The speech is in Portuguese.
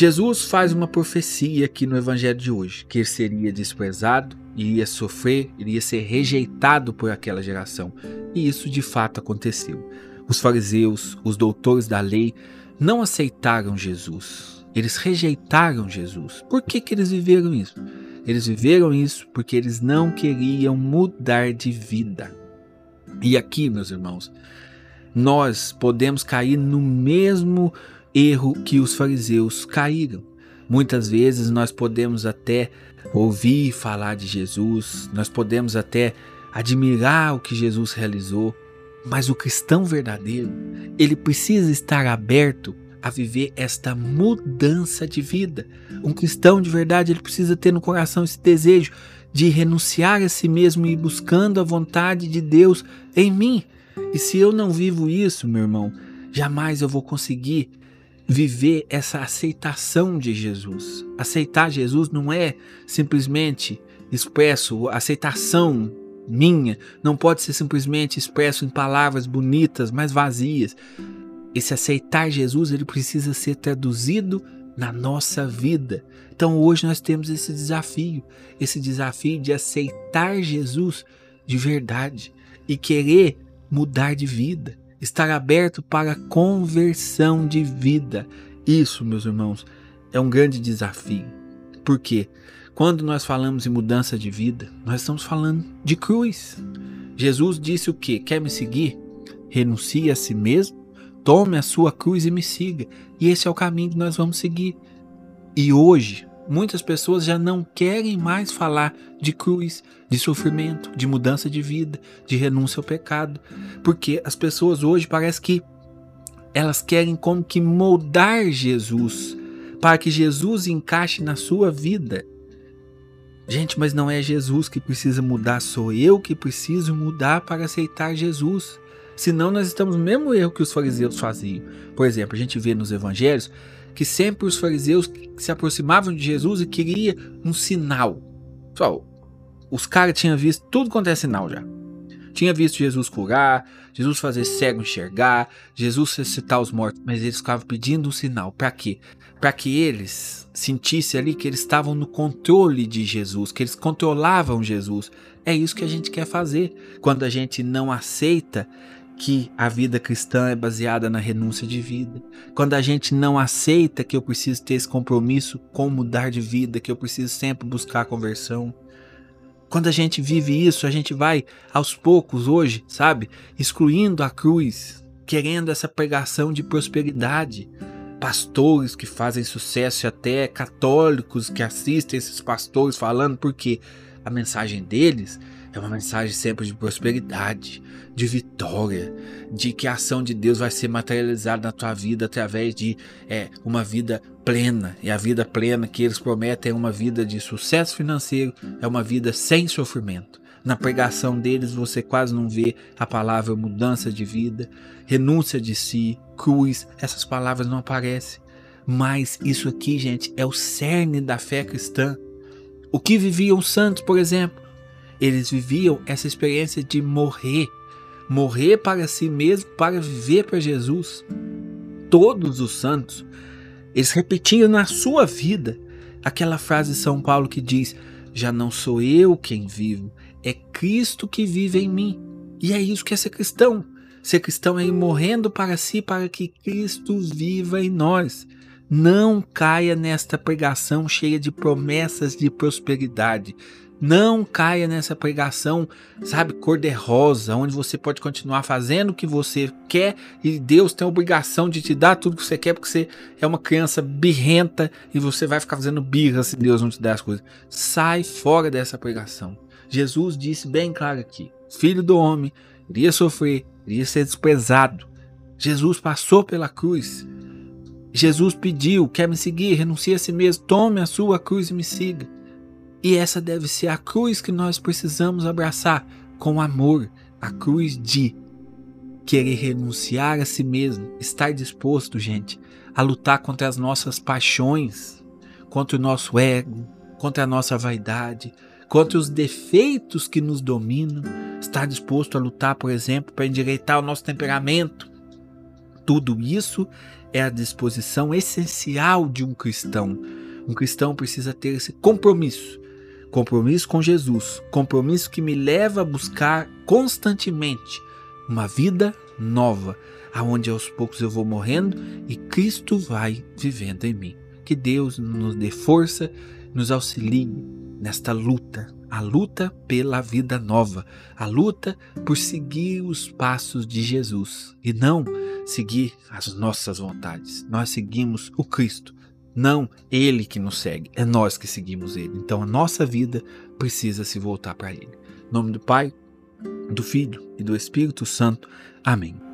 Jesus faz uma profecia aqui no evangelho de hoje, que ele seria desprezado, iria sofrer, iria ser rejeitado por aquela geração. E isso de fato aconteceu. Os fariseus, os doutores da lei, não aceitaram Jesus. Eles rejeitaram Jesus. Por que, que eles viveram isso? Eles viveram isso porque eles não queriam mudar de vida. E aqui, meus irmãos, nós podemos cair no mesmo erro que os fariseus caíram. Muitas vezes nós podemos até ouvir falar de Jesus, nós podemos até admirar o que Jesus realizou, mas o cristão verdadeiro, ele precisa estar aberto a viver esta mudança de vida. Um cristão de verdade, ele precisa ter no coração esse desejo de renunciar a si mesmo e ir buscando a vontade de Deus em mim. E se eu não vivo isso, meu irmão, jamais eu vou conseguir viver essa aceitação de Jesus. Aceitar Jesus não é simplesmente expresso, aceitação minha, não pode ser simplesmente expresso em palavras bonitas, mas vazias. Esse aceitar Jesus, ele precisa ser traduzido na nossa vida. Então hoje nós temos esse desafio, esse desafio de aceitar Jesus de verdade e querer mudar de vida, estar aberto para conversão de vida. Isso, meus irmãos, é um grande desafio. Por quê? Quando nós falamos em mudança de vida, nós estamos falando de cruz. Jesus disse o que? Quer me seguir? Renuncie a si mesmo, tome a sua cruz e me siga. E esse é o caminho que nós vamos seguir. E hoje, muitas pessoas já não querem mais falar de cruz, de sofrimento, de mudança de vida, de renúncia ao pecado, porque as pessoas hoje parece que elas querem como que moldar Jesus para que Jesus encaixe na sua vida. Gente, mas não é Jesus que precisa mudar, sou eu que preciso mudar para aceitar Jesus. Senão nós estamos no mesmo erro que os fariseus faziam. Por exemplo, a gente vê nos evangelhos que sempre os fariseus se aproximavam de Jesus e queria um sinal. Só, os caras tinham visto tudo quanto é sinal já. Tinha visto Jesus curar, Jesus fazer cego enxergar, Jesus ressuscitar os mortos, mas eles ficavam pedindo um sinal. Para quê? para que eles sentissem ali que eles estavam no controle de Jesus, que eles controlavam Jesus. É isso que a gente quer fazer quando a gente não aceita que a vida cristã é baseada na renúncia de vida. Quando a gente não aceita que eu preciso ter esse compromisso com mudar de vida, que eu preciso sempre buscar a conversão. Quando a gente vive isso, a gente vai aos poucos hoje, sabe, excluindo a cruz, querendo essa pregação de prosperidade, pastores que fazem sucesso até católicos que assistem esses pastores falando, porque a mensagem deles é uma mensagem sempre de prosperidade, de vitória, de que a ação de Deus vai ser materializada na tua vida através de é, uma vida plena. E a vida plena que eles prometem é uma vida de sucesso financeiro, é uma vida sem sofrimento. Na pregação deles você quase não vê a palavra mudança de vida, renúncia de si, cruz, essas palavras não aparecem. Mas isso aqui, gente, é o cerne da fé cristã. O que viviam os santos, por exemplo? Eles viviam essa experiência de morrer, morrer para si mesmo, para viver para Jesus. Todos os santos, eles repetiam na sua vida aquela frase de São Paulo que diz: Já não sou eu quem vivo, é Cristo que vive em mim. E é isso que é ser cristão. Ser cristão é ir morrendo para si para que Cristo viva em nós. Não caia nesta pregação cheia de promessas de prosperidade. Não caia nessa pregação, sabe, cor-de-rosa, onde você pode continuar fazendo o que você quer e Deus tem a obrigação de te dar tudo que você quer, porque você é uma criança birrenta e você vai ficar fazendo birra se Deus não te der as coisas. Sai fora dessa pregação. Jesus disse bem claro aqui: Filho do homem iria sofrer, iria ser desprezado. Jesus passou pela cruz. Jesus pediu: quer me seguir? Renuncie a si mesmo, tome a sua cruz e me siga. E essa deve ser a cruz que nós precisamos abraçar com amor a cruz de querer renunciar a si mesmo, estar disposto, gente, a lutar contra as nossas paixões, contra o nosso ego, contra a nossa vaidade, contra os defeitos que nos dominam, estar disposto a lutar, por exemplo, para endireitar o nosso temperamento. tudo isso é a disposição essencial de um cristão. Um cristão precisa ter esse compromisso. Compromisso com Jesus, compromisso que me leva a buscar constantemente uma vida nova, aonde aos poucos eu vou morrendo e Cristo vai vivendo em mim. Que Deus nos dê força, nos auxilie nesta luta, a luta pela vida nova, a luta por seguir os passos de Jesus e não seguir as nossas vontades. Nós seguimos o Cristo, não ele que nos segue, é nós que seguimos ele. Então a nossa vida precisa se voltar para ele. Em nome do Pai, do Filho e do Espírito Santo. Amém.